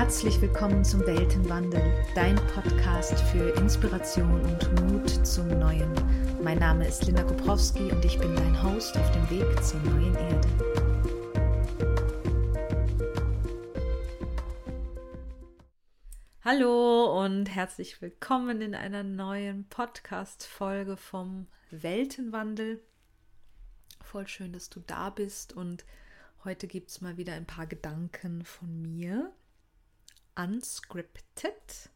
Herzlich willkommen zum Weltenwandel, dein Podcast für Inspiration und Mut zum Neuen. Mein Name ist Linda Koprowski und ich bin dein Host auf dem Weg zur neuen Erde. Hallo und herzlich willkommen in einer neuen Podcast-Folge vom Weltenwandel. Voll schön, dass du da bist und heute gibt es mal wieder ein paar Gedanken von mir unscripted,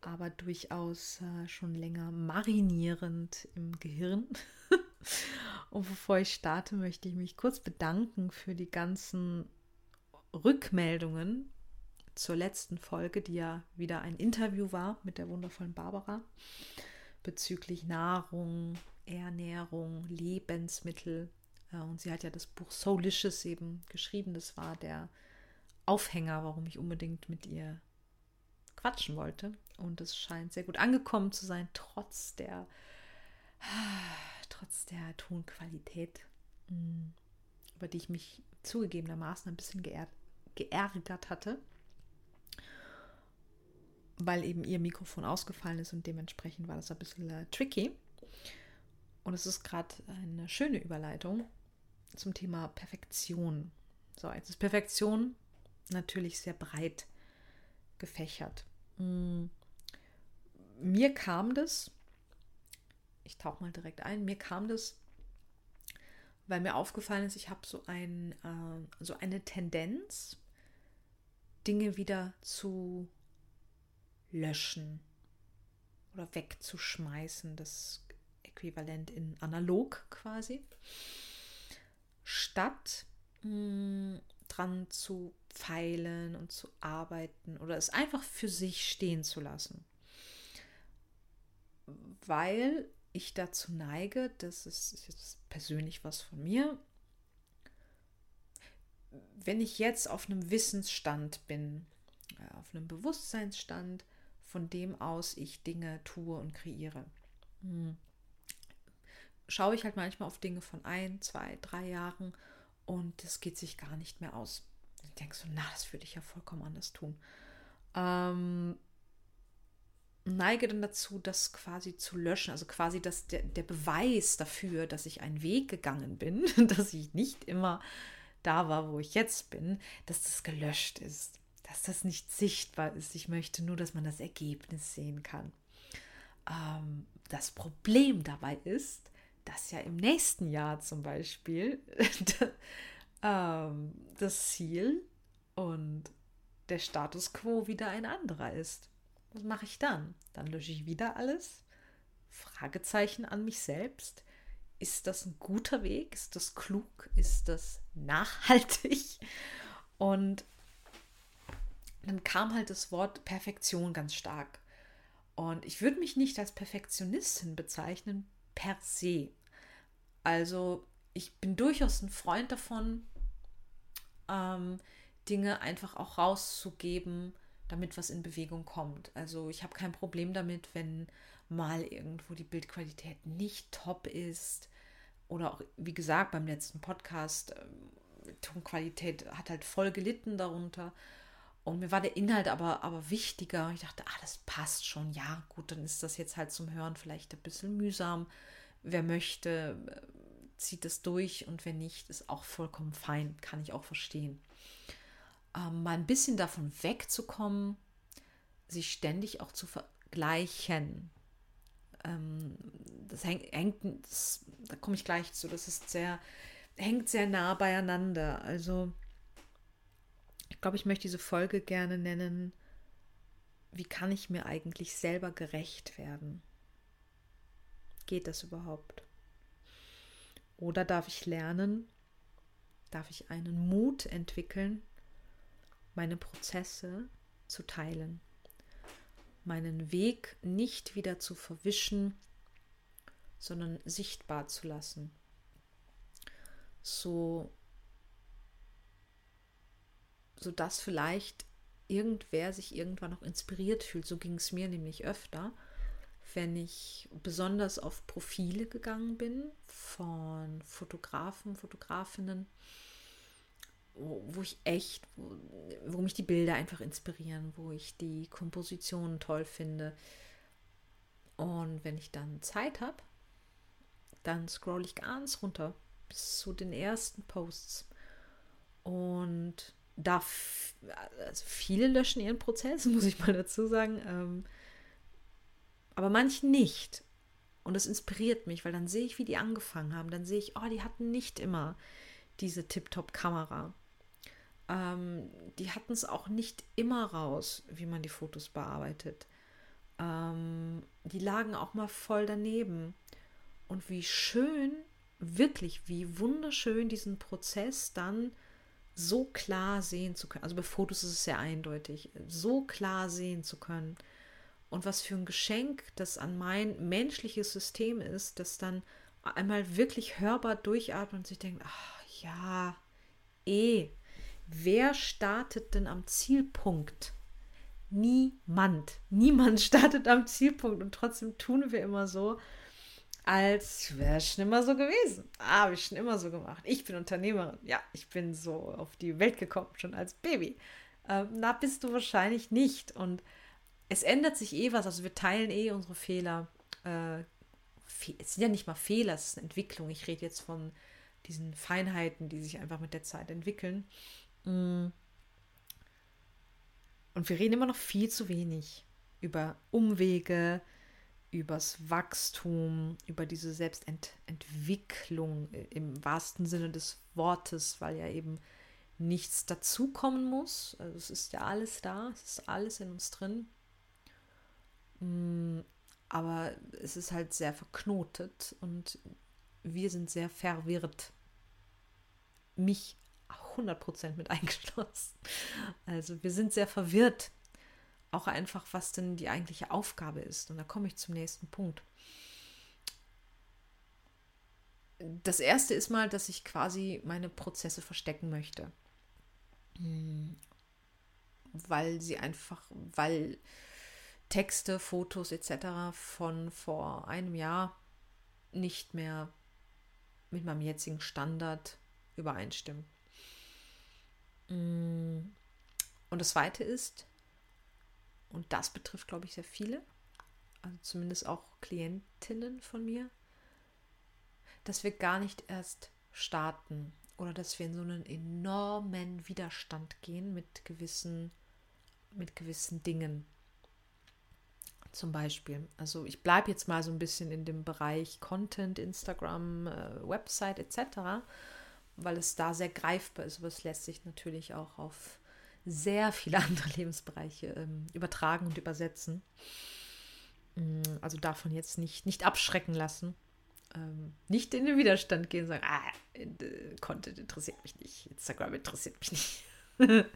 aber durchaus äh, schon länger marinierend im Gehirn. Und bevor ich starte, möchte ich mich kurz bedanken für die ganzen Rückmeldungen zur letzten Folge, die ja wieder ein Interview war mit der wundervollen Barbara bezüglich Nahrung, Ernährung, Lebensmittel. Äh, und sie hat ja das Buch Soulicious eben geschrieben. Das war der Aufhänger, warum ich unbedingt mit ihr quatschen wollte. Und es scheint sehr gut angekommen zu sein, trotz der, trotz der Tonqualität, mm, über die ich mich zugegebenermaßen ein bisschen geärgert hatte, weil eben ihr Mikrofon ausgefallen ist und dementsprechend war das ein bisschen äh, tricky. Und es ist gerade eine schöne Überleitung zum Thema Perfektion. So, jetzt ist Perfektion natürlich sehr breit gefächert. Mm. Mir kam das, ich tauche mal direkt ein, mir kam das, weil mir aufgefallen ist, ich habe so, ein, äh, so eine Tendenz, Dinge wieder zu löschen oder wegzuschmeißen, das Äquivalent in analog quasi, statt mh, mm, dran zu feilen und zu arbeiten oder es einfach für sich stehen zu lassen. Weil ich dazu neige, das ist jetzt persönlich was von mir, wenn ich jetzt auf einem Wissensstand bin, äh, auf einem Bewusstseinsstand, von dem aus ich Dinge tue und kreiere, hm, schaue ich halt manchmal auf Dinge von ein, zwei, drei Jahren und das geht sich gar nicht mehr aus. Denke so, na, das würde ich ja vollkommen anders tun. Ähm, neige dann dazu, das quasi zu löschen. Also quasi das, der, der Beweis dafür, dass ich einen Weg gegangen bin, dass ich nicht immer da war, wo ich jetzt bin, dass das gelöscht ist, dass das nicht sichtbar ist. Ich möchte nur, dass man das Ergebnis sehen kann. Ähm, das Problem dabei ist, dass ja im nächsten Jahr zum Beispiel ähm, das Ziel und der Status quo wieder ein anderer ist. Was mache ich dann? Dann lösche ich wieder alles? Fragezeichen an mich selbst. Ist das ein guter Weg? Ist das klug? Ist das nachhaltig? Und dann kam halt das Wort Perfektion ganz stark. Und ich würde mich nicht als Perfektionistin bezeichnen, per se. Also ich bin durchaus ein Freund davon, ähm, Dinge einfach auch rauszugeben, damit was in Bewegung kommt. Also ich habe kein Problem damit, wenn mal irgendwo die Bildqualität nicht top ist. Oder auch, wie gesagt, beim letzten Podcast, äh, Tonqualität hat halt voll gelitten darunter. Und mir war der Inhalt aber, aber wichtiger. Ich dachte, ah, das passt schon. Ja, gut, dann ist das jetzt halt zum Hören vielleicht ein bisschen mühsam. Wer möchte, zieht es durch und wenn nicht, ist auch vollkommen fein, kann ich auch verstehen. Ähm, mal ein bisschen davon wegzukommen, sich ständig auch zu vergleichen. Ähm, das hängt, das, da komme ich gleich zu, das ist sehr, hängt sehr nah beieinander. Also, ich glaube, ich möchte diese Folge gerne nennen, wie kann ich mir eigentlich selber gerecht werden? Geht das überhaupt? Oder darf ich lernen, darf ich einen Mut entwickeln, meine Prozesse zu teilen, meinen Weg nicht wieder zu verwischen, sondern sichtbar zu lassen. So, so dass vielleicht irgendwer sich irgendwann noch inspiriert fühlt. So ging es mir nämlich öfter wenn ich besonders auf Profile gegangen bin von Fotografen, Fotografinnen wo, wo ich echt, wo, wo, mich die Bilder einfach inspirieren, wo ich die Kompositionen toll finde. Und wenn ich dann Zeit habe, dann scroll ich ganz runter bis zu den ersten Posts. Und da also viele löschen ihren Prozess, muss ich mal dazu sagen. Ähm, aber manche nicht. Und das inspiriert mich, weil dann sehe ich, wie die angefangen haben. Dann sehe ich, oh, die hatten nicht immer diese Tip-Top-Kamera. Ähm, die hatten es auch nicht immer raus, wie man die Fotos bearbeitet. Ähm, die lagen auch mal voll daneben. Und wie schön, wirklich, wie wunderschön diesen Prozess dann so klar sehen zu können. Also bei Fotos ist es sehr eindeutig, so klar sehen zu können. Und was für ein Geschenk das an mein menschliches System ist, das dann einmal wirklich hörbar durchatmet und sich denkt, ach ja, eh, wer startet denn am Zielpunkt? Niemand. Niemand startet am Zielpunkt und trotzdem tun wir immer so, als wäre es schon immer so gewesen. Ah, habe ich schon immer so gemacht. Ich bin Unternehmerin. Ja, ich bin so auf die Welt gekommen, schon als Baby. Ähm, na, bist du wahrscheinlich nicht. Und es ändert sich eh was. Also wir teilen eh unsere Fehler. Äh, es sind ja nicht mal Fehler, es ist eine Entwicklung. Ich rede jetzt von diesen Feinheiten, die sich einfach mit der Zeit entwickeln. Mm. Und wir reden immer noch viel zu wenig über Umwege, übers Wachstum, über diese Selbstentwicklung im wahrsten Sinne des Wortes, weil ja eben nichts dazukommen muss. Also es ist ja alles da, es ist alles in uns drin. Mm, aber es ist halt sehr verknotet und wir sind sehr verwirrt. Mich 100% mit eingeschlossen. Also wir sind sehr verwirrt auch einfach, was denn die eigentliche Aufgabe ist. Und da komme ich zum nächsten Punkt. Das erste ist mal, dass ich quasi meine Prozesse verstecken möchte. Hm. Weil sie einfach, weil Texte, Fotos etc. von vor einem Jahr nicht mehr mit meinem jetzigen Standard übereinstimmen. Hm. Und das zweite ist, und das betrifft, glaube ich, sehr viele, also zumindest auch Klientinnen von mir, dass wir gar nicht erst starten oder dass wir in so einen enormen Widerstand gehen mit gewissen, mit gewissen Dingen. Zum Beispiel, also ich bleibe jetzt mal so ein bisschen in dem Bereich Content, Instagram, äh, Website etc., weil es da sehr greifbar ist, aber es lässt sich natürlich auch auf sehr viele andere Lebensbereiche ähm, übertragen und übersetzen. Mm, also davon jetzt nicht, nicht abschrecken lassen. Ähm, nicht in den Widerstand gehen und sagen, ah, äh, Content interessiert mich nicht, Instagram interessiert mich nicht.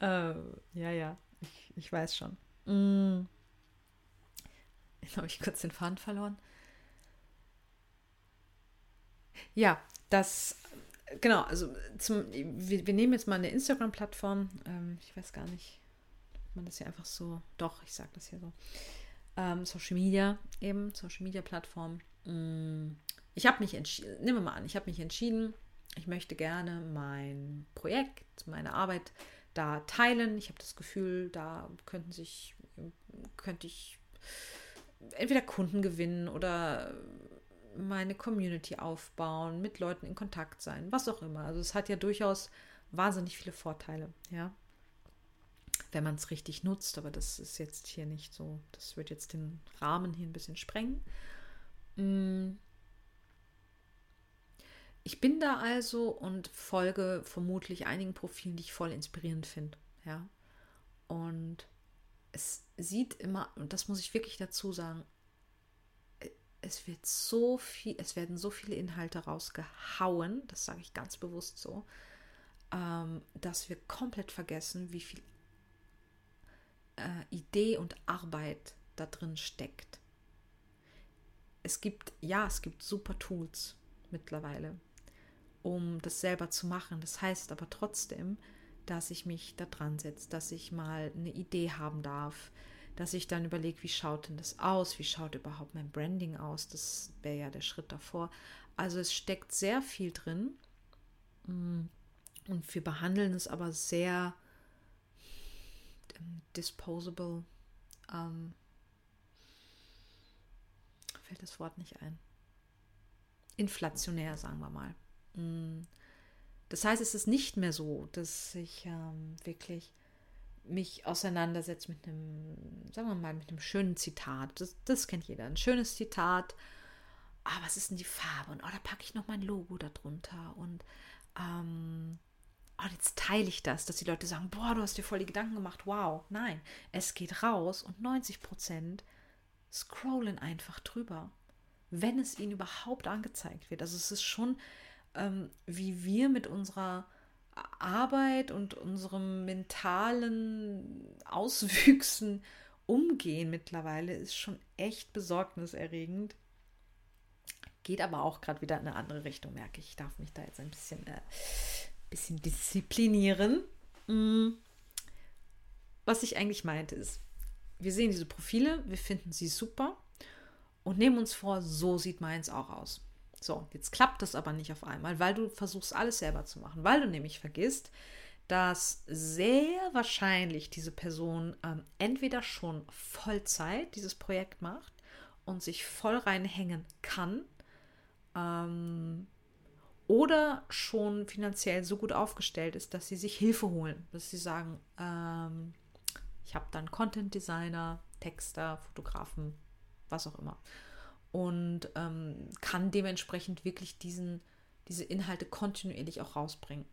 ähm, ja, ja, ich, ich weiß schon. Mm. Jetzt habe ich kurz den Faden verloren. Ja, das genau, also zum, wir, wir, nehmen jetzt mal eine Instagram-Plattform. Ähm, ich weiß gar nicht, ob man das hier einfach so, doch, ich sage das hier so. Ähm, Social Media eben, Social Media Plattform. Mm, ich habe mich entschieden, nehmen wir mal an, ich habe mich entschieden, ich möchte gerne mein Projekt, meine Arbeit da teilen. Ich habe das Gefühl, da könnten sich, könnte ich entweder Kunden gewinnen oder meine Community aufbauen, mit Leuten in Kontakt sein, was auch immer. Also es hat ja durchaus wahnsinnig viele Vorteile, ja. Wenn man es richtig nutzt, aber das ist jetzt hier nicht so, das wird jetzt den Rahmen hier ein bisschen sprengen. Mm. Ich bin da also und folge vermutlich einigen Profilen, die ich voll inspirierend finde, ja. Und es sieht immer, und das muss ich wirklich dazu sagen, es wird so viel, es werden so viele Inhalte rausgehauen, das sage ich ganz bewusst so, ähm, dass wir komplett vergessen, wie viel äh, Idee und Arbeit da drin steckt. Es gibt, ja, es gibt super Tools mittlerweile, um das selber zu machen. Das heißt aber trotzdem, dass ich mich da dran setze, dass ich mal eine Idee haben darf, dass ich dann überlege, wie schaut denn das aus? Wie schaut überhaupt mein Branding aus? Das wäre ja der Schritt davor. Also es steckt sehr viel drin. Mm. Und wir behandeln es aber sehr ähm, disposable. Ähm, fällt das Wort nicht ein. Inflationär, sagen wir mal. Das heißt, es ist nicht mehr so, dass ich ähm, wirklich mich auseinandersetze mit einem, sagen wir mal, mit einem schönen Zitat. Das, das kennt jeder. Ein schönes Zitat. Ah, was ist denn die Farbe? Und oh, da packe ich noch mein Logo darunter. Und ähm, oh, jetzt teile ich das, dass die Leute sagen, boah, du hast dir voll die Gedanken gemacht. Wow. Nein, es geht raus und 90 Prozent scrollen einfach drüber, wenn es ihnen überhaupt angezeigt wird. Also es ist schon ähm, wie wir mit unserer Arbeit und unserem mentalen Auswüchsen umgehen mittlerweile, ist schon echt besorgniserregend. Geht aber auch gerade wieder in eine andere Richtung, merke ich. Ich darf mich da jetzt ein bisschen, äh, bisschen disziplinieren. Mm. Was ich eigentlich meinte ist, wir sehen diese Profile, wir finden sie super und nehmen uns vor, so sieht meins auch aus. So, jetzt klappt das aber nicht auf einmal, weil du versuchst alles selber zu machen, weil du nämlich vergisst, dass sehr wahrscheinlich diese Person ähm, entweder schon Vollzeit dieses Projekt macht und sich voll reinhängen kann ähm, oder schon finanziell so gut aufgestellt ist, dass sie sich Hilfe holen, dass sie sagen, ähm, ich habe dann Content Designer, Texter, Fotografen, was auch immer und ähm, kann dementsprechend wirklich diesen, diese Inhalte kontinuierlich auch rausbringen.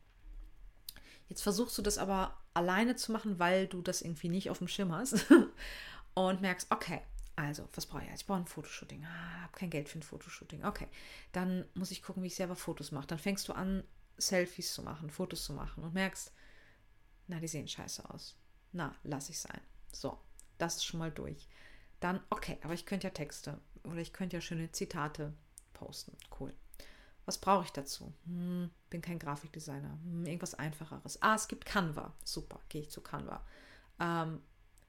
Jetzt versuchst du das aber alleine zu machen, weil du das irgendwie nicht auf dem Schirm hast und merkst, okay, also, was brauche ich jetzt? Ich brauche ein Fotoshooting. Ah, habe kein Geld für ein Fotoshooting. Okay, dann muss ich gucken, wie ich selber Fotos mache. Dann fängst du an, Selfies zu machen, Fotos zu machen und merkst, na, die sehen scheiße aus. Na, lass ich sein. So, das ist schon mal durch. Dann, okay, aber ich könnte ja Texte oder ich könnte ja schöne Zitate posten. Cool. Was brauche ich dazu? Hm, bin kein Grafikdesigner. Hm, irgendwas einfacheres. Ah, es gibt Canva. Super, gehe ich zu Canva. Ähm,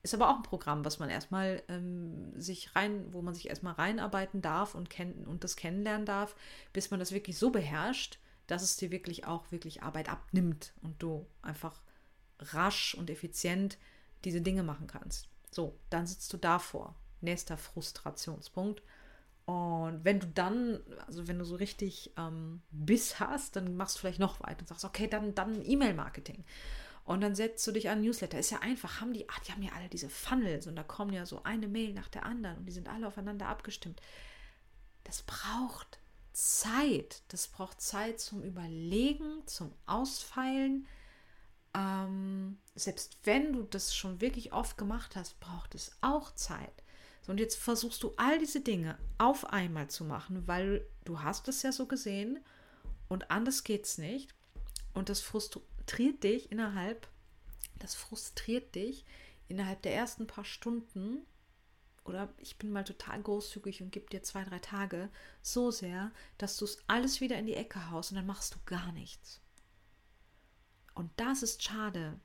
ist aber auch ein Programm, was man erstmal ähm, sich rein, wo man sich erstmal reinarbeiten darf und, kenn und das kennenlernen darf, bis man das wirklich so beherrscht, dass es dir wirklich auch wirklich Arbeit abnimmt und du einfach rasch und effizient diese Dinge machen kannst. So, dann sitzt du davor nächster Frustrationspunkt. Und wenn du dann, also wenn du so richtig ähm, Biss hast, dann machst du vielleicht noch weiter und sagst, okay, dann, dann E-Mail-Marketing. Und dann setzt du dich an Newsletter. Ist ja einfach, haben die, ach, die haben ja alle diese Funnels und da kommen ja so eine Mail nach der anderen und die sind alle aufeinander abgestimmt. Das braucht Zeit. Das braucht Zeit zum Überlegen, zum Ausfeilen. Ähm, selbst wenn du das schon wirklich oft gemacht hast, braucht es auch Zeit. Und jetzt versuchst du all diese Dinge auf einmal zu machen, weil du hast es ja so gesehen und anders geht's nicht. Und das frustriert dich innerhalb, das frustriert dich innerhalb der ersten paar Stunden oder ich bin mal total großzügig und gebe dir zwei, drei Tage so sehr, dass du es alles wieder in die Ecke haust und dann machst du gar nichts. Und das ist schade.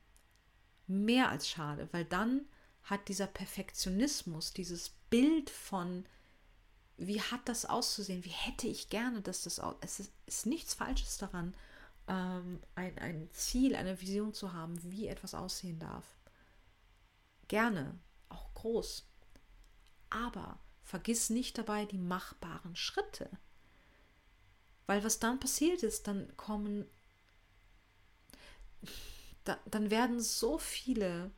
Mehr als schade, weil dann hat dieser Perfektionismus, dieses Bild von, wie hat das auszusehen, wie hätte ich gerne, dass das aus. Es ist, ist nichts Falsches daran, ähm, ein, ein Ziel, eine Vision zu haben, wie etwas aussehen darf. Gerne, auch groß. Aber vergiss nicht dabei die machbaren Schritte. Weil was dann passiert ist, dann kommen, da, dann werden so viele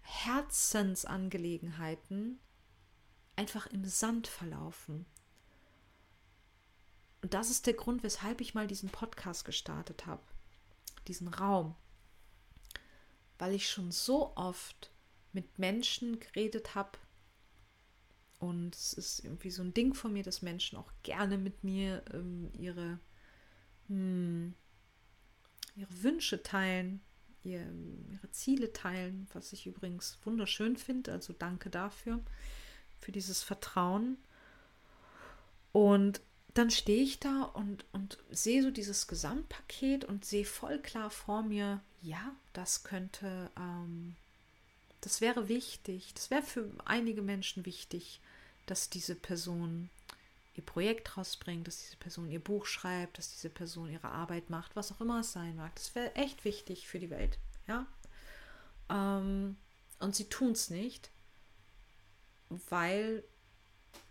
Herzensangelegenheiten einfach im Sand verlaufen. Und das ist der Grund, weshalb ich mal diesen Podcast gestartet habe, diesen Raum, weil ich schon so oft mit Menschen geredet habe und es ist irgendwie so ein Ding von mir, dass Menschen auch gerne mit mir ähm, ihre, hm, ihre Wünsche teilen, ihr, ihre Ziele teilen, was ich übrigens wunderschön finde. Also danke dafür, für dieses Vertrauen. Und dann stehe ich da und, und sehe so dieses Gesamtpaket und sehe voll klar vor mir, ja, das könnte, ähm, das wäre wichtig, das wäre für einige Menschen wichtig, dass diese Person ihr Projekt rausbringt, dass diese Person ihr Buch schreibt, dass diese Person ihre Arbeit macht, was auch immer es sein mag. Das wäre echt wichtig für die Welt, ja. Ähm, und sie tun es nicht, weil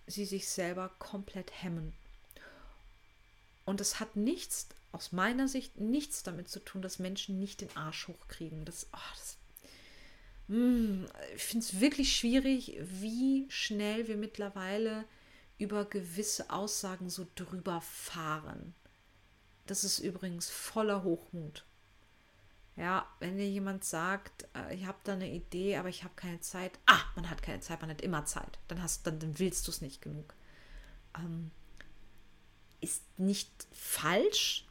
sie sich selber komplett hemmen. Und es hat nichts, aus meiner Sicht, nichts damit zu tun, dass Menschen nicht den Arsch hochkriegen. Das, oh, das mh, hm, ich finde es wirklich schwierig, wie schnell wir mittlerweile über gewisse Aussagen so drüber fahren. Das ist übrigens voller Hochmut. Ja, wenn dir jemand sagt, äh, ich habe da eine Idee, aber ich habe keine Zeit. Ah, man hat keine Zeit, man hat immer Zeit. Dann, hast, dann, dann willst du es nicht genug. Ähm, ist nicht falsch,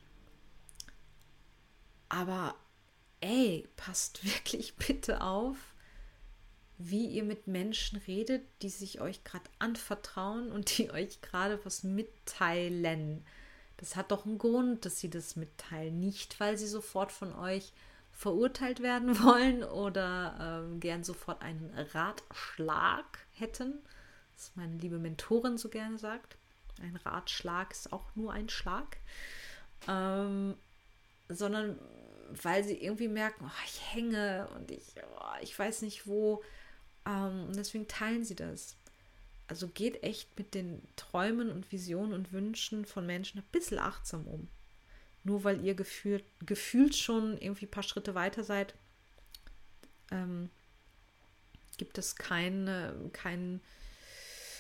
aber ey, passt wirklich bitte auf, wie ihr mit Menschen redet, die sich euch gerade anvertrauen und die euch gerade was mitteilen. Das hat doch einen Grund, dass sie das mitteilen. Nicht, weil sie sofort von euch verurteilt werden wollen oder ähm, gern sofort einen Ratschlag hätten. Das meine liebe Mentorin so gerne sagt. Ein Ratschlag ist auch nur ein Schlag. Ähm, sondern weil sie irgendwie merken, oh, ich hänge und ich, oh, ich weiß nicht wo. Ähm, und deswegen teilen sie das. Also geht echt mit den Träumen und Visionen und Wünschen von Menschen ein bisschen achtsam um nur weil ihr gefühlt, gefühlt schon irgendwie ein paar Schritte weiter seid, ähm, gibt es keine, kein,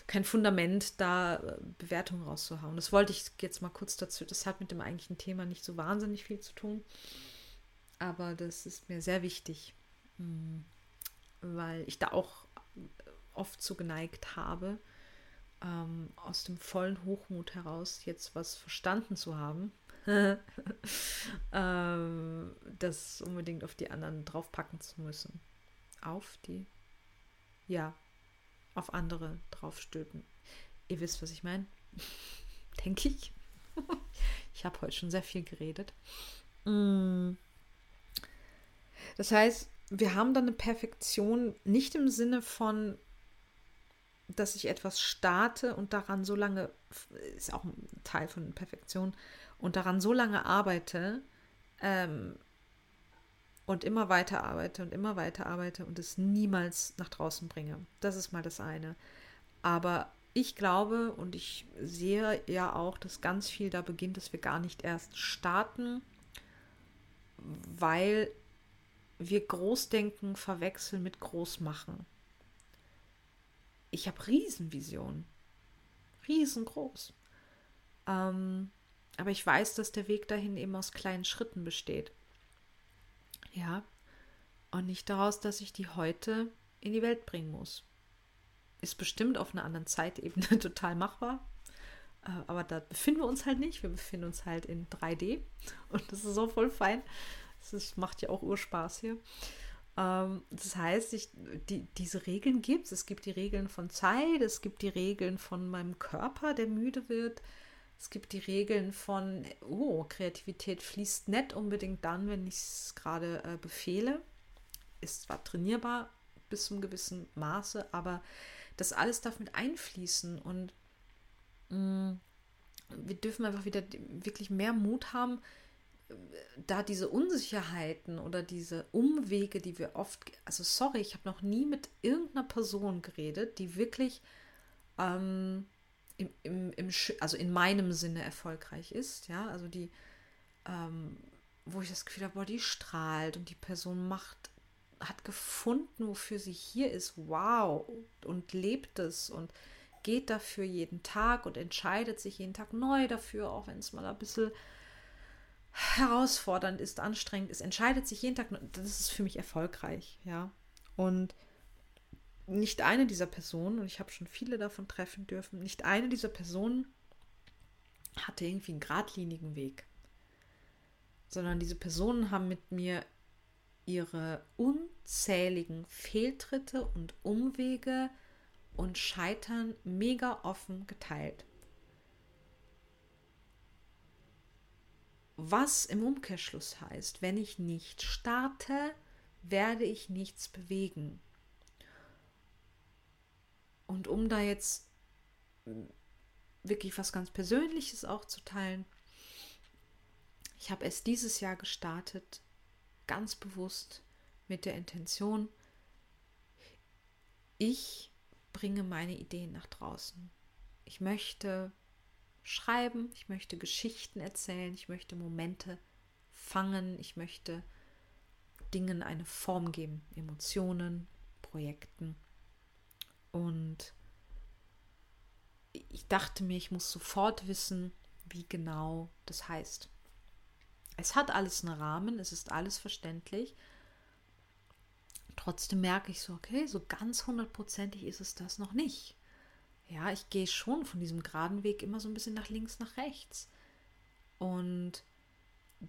kein Fundament, da äh, Bewertungen rauszuhauen. Das wollte ich jetzt mal kurz dazu. Das hat mit dem eigentlichen Thema nicht so wahnsinnig viel zu tun. Aber das ist mir sehr wichtig, mm, weil ich da auch oft so geneigt habe, ähm, aus dem vollen Hochmut heraus jetzt was verstanden zu haben ähm, das unbedingt auf die anderen draufpacken zu müssen. Auf die? Ja, auf andere draufstülpen. Ihr wisst, was ich meine. Denke ich. ich habe heute schon sehr viel geredet. Mm. Das heißt, wir haben dann eine Perfektion nicht im Sinne von, dass ich etwas starte und daran so lange, ist auch ein Teil von Perfektion, und daran so lange arbeite ähm, und immer weiter arbeite und immer weiter arbeite und es niemals nach draußen bringe. Das ist mal das eine. Aber ich glaube und ich sehe ja auch, dass ganz viel da beginnt, dass wir gar nicht erst starten, weil wir Großdenken verwechseln mit Großmachen. Ich habe Riesenvisionen. Riesengroß. Ähm, aber ich weiß, dass der Weg dahin eben aus kleinen Schritten besteht. Ja. Und nicht daraus, dass ich die heute in die Welt bringen muss. Ist bestimmt auf einer anderen Zeitebene total machbar. Äh, aber da befinden wir uns halt nicht. Wir befinden uns halt in 3D. Und das ist auch voll fein. Das macht ja auch Urspaß hier. Ähm, das heißt, ich, die, diese Regeln gibt es. Es gibt die Regeln von Zeit, es gibt die Regeln von meinem Körper, der müde wird. Es gibt die Regeln von, oh, Kreativität fließt nicht unbedingt dann, wenn ich es gerade äh, befehle. Ist zwar trainierbar bis zum gewissen Maße, aber das alles darf mit einfließen und mh, mm, wir dürfen einfach wieder wirklich mehr Mut haben, da diese Unsicherheiten oder diese Umwege, die wir oft, also sorry, ich habe noch nie mit irgendeiner Person geredet, die wirklich ähm, im, im, im, also in meinem Sinne erfolgreich ist, ja, also die, ähm, wo ich das Gefühl habe, boah, die strahlt und die Person macht, hat gefunden, wofür sie hier ist, wow, und lebt es und geht dafür jeden Tag und entscheidet sich jeden Tag neu dafür, auch wenn es mal ein bisschen herausfordernd ist, anstrengend ist, entscheidet sich jeden Tag, das ist für mich erfolgreich, ja. Und nicht eine dieser Personen, und ich habe schon viele davon treffen dürfen, nicht eine dieser Personen hatte irgendwie einen geradlinigen Weg, sondern diese Personen haben mit mir ihre unzähligen Fehltritte und Umwege und Scheitern mega offen geteilt. Was im Umkehrschluss heißt, wenn ich nicht starte, werde ich nichts bewegen. Und um da jetzt wirklich was ganz Persönliches auch zu teilen. Ich habe es dieses Jahr gestartet, ganz bewusst mit der Intention, ich bringe meine Ideen nach draußen. Ich möchte schreiben, ich möchte Geschichten erzählen, ich möchte Momente fangen, ich möchte Dingen eine Form geben, Emotionen, Projekten. Und ich dachte mir, ich muss sofort wissen, wie genau das heißt. Es hat alles einen Rahmen, es ist alles verständlich. Trotzdem merke ich so, okay, so ganz hundertprozentig ist es das noch nicht. Ja, ich gehe schon von diesem geraden Weg immer so ein bisschen nach links, nach rechts. Und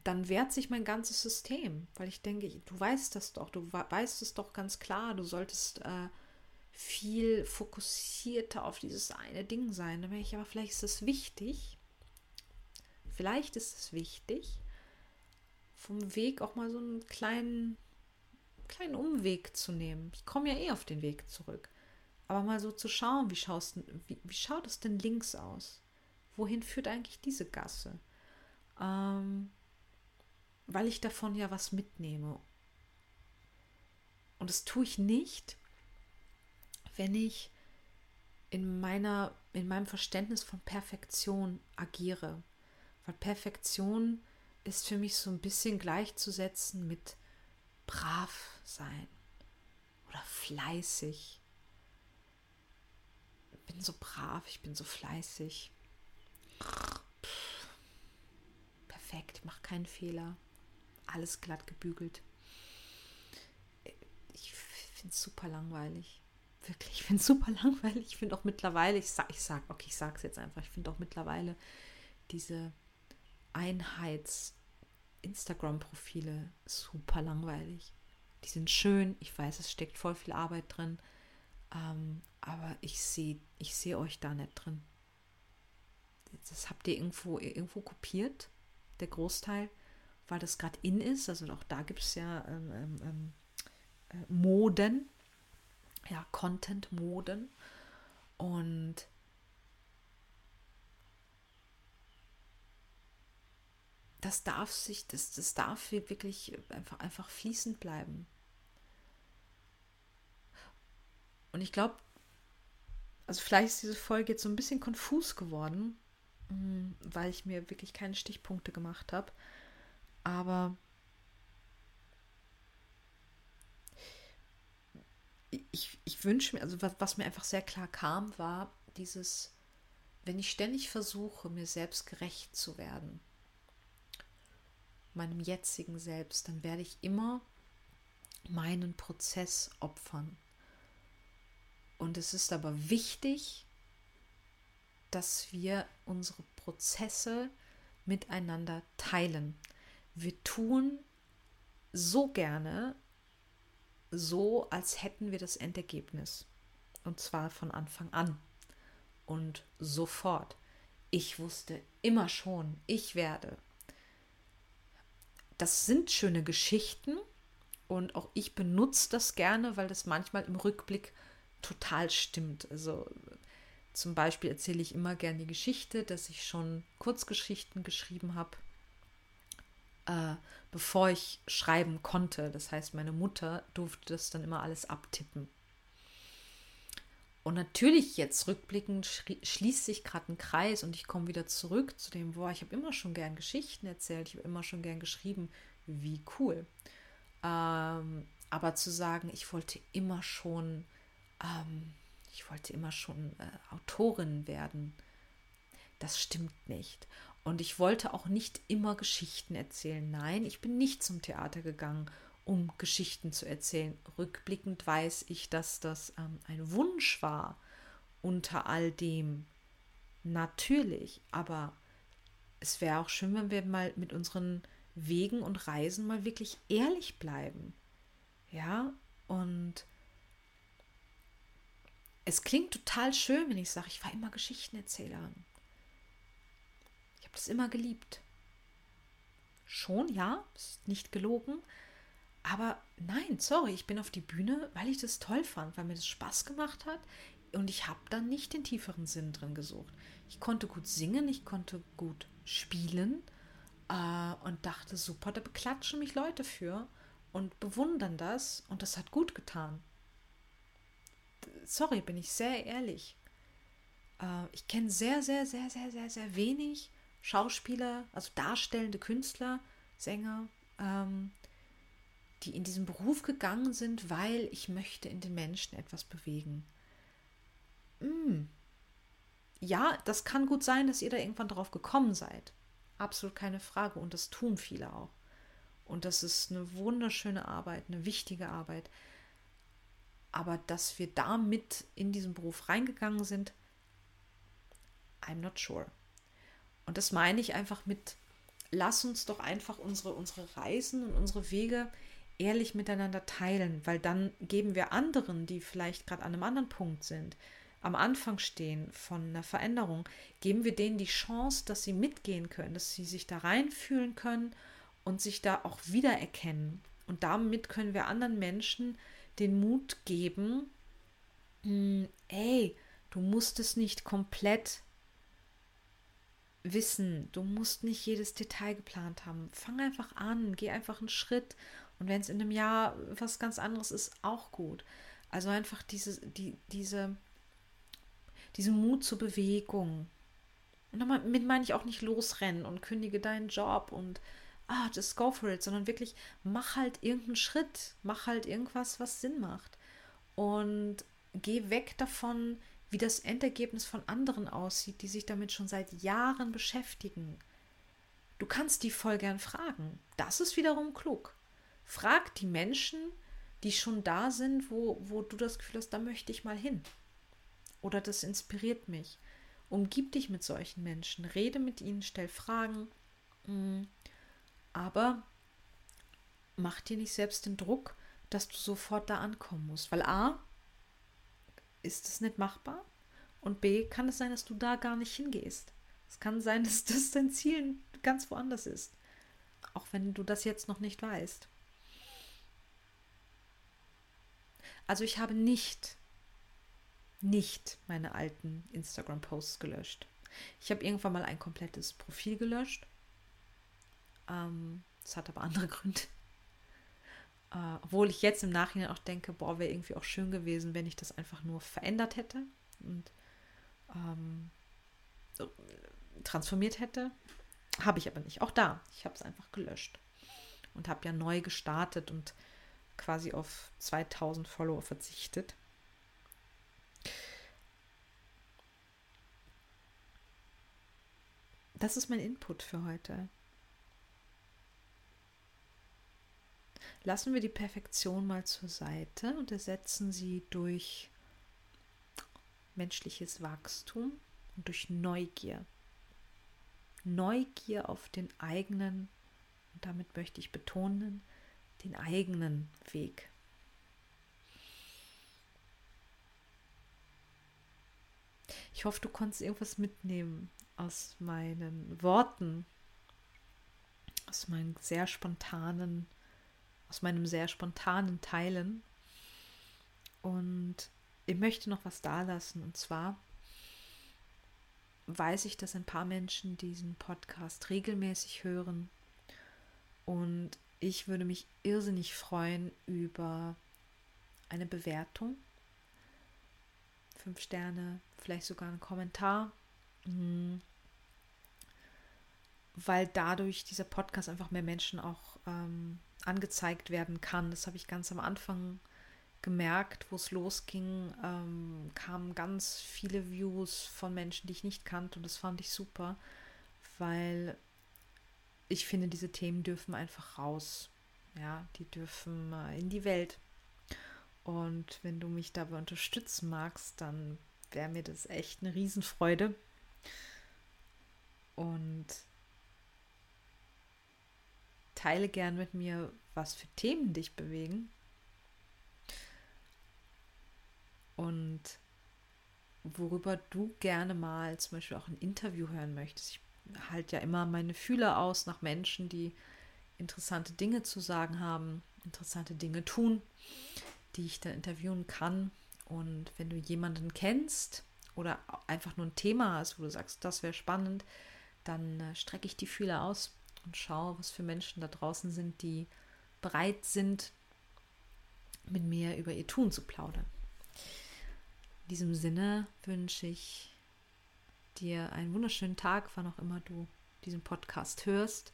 dann wehrt sich mein ganzes System, weil ich denke, du weißt das doch, du weißt es doch ganz klar, du solltest äh, viel fokussierter auf dieses eine Ding sein. Dann ich, aber vielleicht ist es wichtig, vielleicht ist es wichtig, vom Weg auch mal so einen kleinen, kleinen Umweg zu nehmen. Ich komme ja eh auf den Weg zurück. Aber mal so zu schauen, wie, schaust, wie, wie schaut es denn links aus? Wohin führt eigentlich diese Gasse? Ähm, weil ich davon ja was mitnehme. Und das tue ich nicht, wenn ich in meiner, in meinem Verständnis von Perfektion agiere. Weil Perfektion ist für mich so ein bisschen gleichzusetzen mit brav sein oder fleißig. Bin so brav, ich bin so fleißig. Perfekt, ich mache keinen Fehler alles glatt gebügelt. Ich finde es super langweilig. Wirklich, ich finde es super langweilig. Ich finde auch mittlerweile, ich sag, ich sag, okay, ich sage es jetzt einfach, ich finde auch mittlerweile diese Einheits-Instagram-Profile super langweilig. Die sind schön, ich weiß, es steckt voll viel Arbeit drin, ähm, aber ich sehe ich seh euch da nicht drin. Das habt ihr irgendwo, irgendwo kopiert, der Großteil weil das gerade in ist. Also auch da gibt es ja ähm, ähm, ähm, äh, Moden, ja, Content-Moden. Und das darf sich, das, das darf wirklich einfach, einfach fließend bleiben. Und ich glaube, also vielleicht ist diese Folge jetzt so ein bisschen konfus geworden, mm, weil ich mir wirklich keine Stichpunkte gemacht habe. Aber ich, ich wünsche mir, also was, was mir einfach sehr klar kam, war dieses, wenn ich ständig versuche, mir selbst gerecht zu werden, meinem jetzigen Selbst, dann werde ich immer meinen Prozess opfern. Und es ist aber wichtig, dass wir unsere Prozesse miteinander teilen wir tun so gerne so, als hätten wir das Endergebnis. Und zwar von Anfang an. Und sofort. Ich wusste immer schon, ich werde. Das sind schöne Geschichten und auch ich benutze das gerne, weil das manchmal im Rückblick total stimmt. Also zum Beispiel erzähle ich immer gerne die Geschichte, dass ich schon Kurzgeschichten geschrieben habe äh, bevor ich schreiben konnte. Das heißt, meine Mutter durfte das dann immer alles abtippen. Und natürlich jetzt rückblickend schließt sich gerade ein Kreis und ich komme wieder zurück zu dem, boah, ich habe immer schon gern Geschichten erzählt, ich habe immer schon gern geschrieben, wie cool. Ähm, aber zu sagen, ich wollte immer schon, ähm, ich wollte immer schon äh, Autorin werden, das stimmt nicht. Und ich wollte auch nicht immer Geschichten erzählen. Nein, ich bin nicht zum Theater gegangen, um Geschichten zu erzählen. Rückblickend weiß ich, dass das ähm, ein Wunsch war unter all dem. Natürlich, aber es wäre auch schön, wenn wir mal mit unseren Wegen und Reisen mal wirklich ehrlich bleiben. Ja, und es klingt total schön, wenn ich sage, ich war immer Geschichtenerzählerin habe das immer geliebt. Schon, ja, ist nicht gelogen. Aber nein, sorry, ich bin auf die Bühne, weil ich das toll fand, weil mir das Spaß gemacht hat. und ich habe dann nicht den tieferen Sinn drin gesucht. Ich konnte gut singen, ich konnte gut spielen äh, und dachte, super, da beklatschen mich Leute für und bewundern das und das hat gut getan. Sorry, bin ich sehr ehrlich. Äh, ich kenne sehr, sehr, sehr, sehr, sehr, sehr wenig Schauspieler, also darstellende Künstler, Sänger, ähm, die in diesen Beruf gegangen sind, weil ich möchte in den Menschen etwas bewegen. Mm. Ja, das kann gut sein, dass ihr da irgendwann drauf gekommen seid. Absolut keine Frage. Und das tun viele auch. Und das ist eine wunderschöne Arbeit, eine wichtige Arbeit. Aber dass wir damit in diesen Beruf reingegangen sind, I'm not sure. Und das meine ich einfach mit, lass uns doch einfach unsere, unsere Reisen und unsere Wege ehrlich miteinander teilen, weil dann geben wir anderen, die vielleicht gerade an einem anderen Punkt sind, am Anfang stehen von einer Veränderung, geben wir denen die Chance, dass sie mitgehen können, dass sie sich da reinfühlen können und sich da auch wiedererkennen. Und damit können wir anderen Menschen den Mut geben, hm, ey, du musst es nicht komplett wissen, du musst nicht jedes Detail geplant haben. Fang einfach an, geh einfach einen Schritt und wenn es in einem Jahr was ganz anderes ist, auch gut. Also einfach diese, die, diese, diesen Mut zur Bewegung. Und damit meine ich auch nicht losrennen und kündige deinen Job und ah, just go for it, sondern wirklich mach halt irgendeinen Schritt, mach halt irgendwas, was Sinn macht. Und geh weg davon, wie das Endergebnis von anderen aussieht, die sich damit schon seit Jahren beschäftigen. Du kannst die voll gern fragen. Das ist wiederum klug. Frag die Menschen, die schon da sind, wo, wo du das Gefühl hast, da möchte ich mal hin. Oder das inspiriert mich. Umgib dich mit solchen Menschen, rede mit ihnen, stell Fragen. Aber mach dir nicht selbst den Druck, dass du sofort da ankommen musst. Weil A, ist es nicht machbar? Und B, kann es sein, dass du da gar nicht hingehst. Es kann sein, dass das dein Ziel ganz woanders ist. Auch wenn du das jetzt noch nicht weißt. Also ich habe nicht, nicht meine alten Instagram-Posts gelöscht. Ich habe irgendwann mal ein komplettes Profil gelöscht. Ähm, das hat aber andere Gründe. Äh, obwohl ich jetzt im Nachhinein auch denke, boah, wäre irgendwie auch schön gewesen, wenn ich das einfach nur verändert hätte und ähm, so, transformiert hätte. Habe ich aber nicht. Auch da, ich habe es einfach gelöscht und habe ja neu gestartet und quasi auf 2000 Follower verzichtet. Das ist mein Input für heute. Lassen wir die Perfektion mal zur Seite und ersetzen sie durch menschliches Wachstum und durch Neugier. Neugier auf den eigenen, und damit möchte ich betonen, den eigenen Weg. Ich hoffe, du konntest irgendwas mitnehmen aus meinen Worten, aus meinen sehr spontanen, aus meinem sehr spontanen Teilen. Und ich möchte noch was dalassen. Und zwar weiß ich, dass ein paar Menschen diesen Podcast regelmäßig hören. Und ich würde mich irrsinnig freuen über eine Bewertung. Fünf Sterne, vielleicht sogar einen Kommentar. Mhm. Weil dadurch dieser Podcast einfach mehr Menschen auch ähm, angezeigt werden kann. Das habe ich ganz am Anfang gemerkt, wo es losging, ähm, kamen ganz viele Views von Menschen, die ich nicht kannte und das fand ich super, weil ich finde, diese Themen dürfen einfach raus. Ja, die dürfen äh, in die Welt. Und wenn du mich dabei unterstützen magst, dann wäre mir das echt eine Riesenfreude. Und teile gern mit mir, was für Themen dich bewegen. Und worüber du gerne mal zum Beispiel auch ein Interview hören möchtest. Ich halt ja immer meine Fühler aus nach Menschen, die interessante Dinge zu sagen haben, interessante Dinge tun, die ich dann interviewen kann Und wenn du jemanden kennst oder einfach nur ein Thema hast, wo du sagst, das wäre spannend, dann äh, strecke ich die Fühler aus und schaue, was für Menschen da draußen sind, die bereit sind, mit mir über ihr Tun zu plaudern. In diesem Sinne wünsche ich dir einen wunderschönen Tag, wann auch immer du diesen Podcast hörst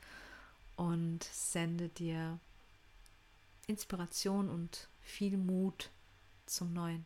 und sende dir Inspiration und viel Mut zum Neuen.